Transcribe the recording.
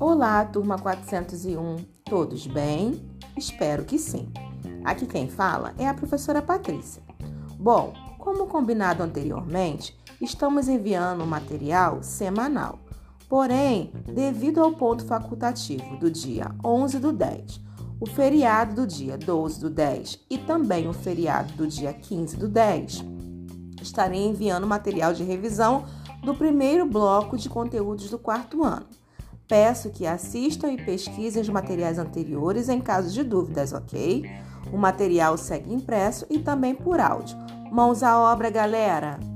Olá, turma 401. Todos bem? Espero que sim. Aqui quem fala é a professora Patrícia. Bom, como combinado anteriormente, estamos enviando um material semanal. Porém, devido ao ponto facultativo do dia 11 do 10, o feriado do dia 12 do 10 e também o feriado do dia 15 do 10, estarei enviando material de revisão do primeiro bloco de conteúdos do quarto ano. Peço que assistam e pesquisem os materiais anteriores em caso de dúvidas, ok? O material segue impresso e também por áudio. Mãos à obra, galera!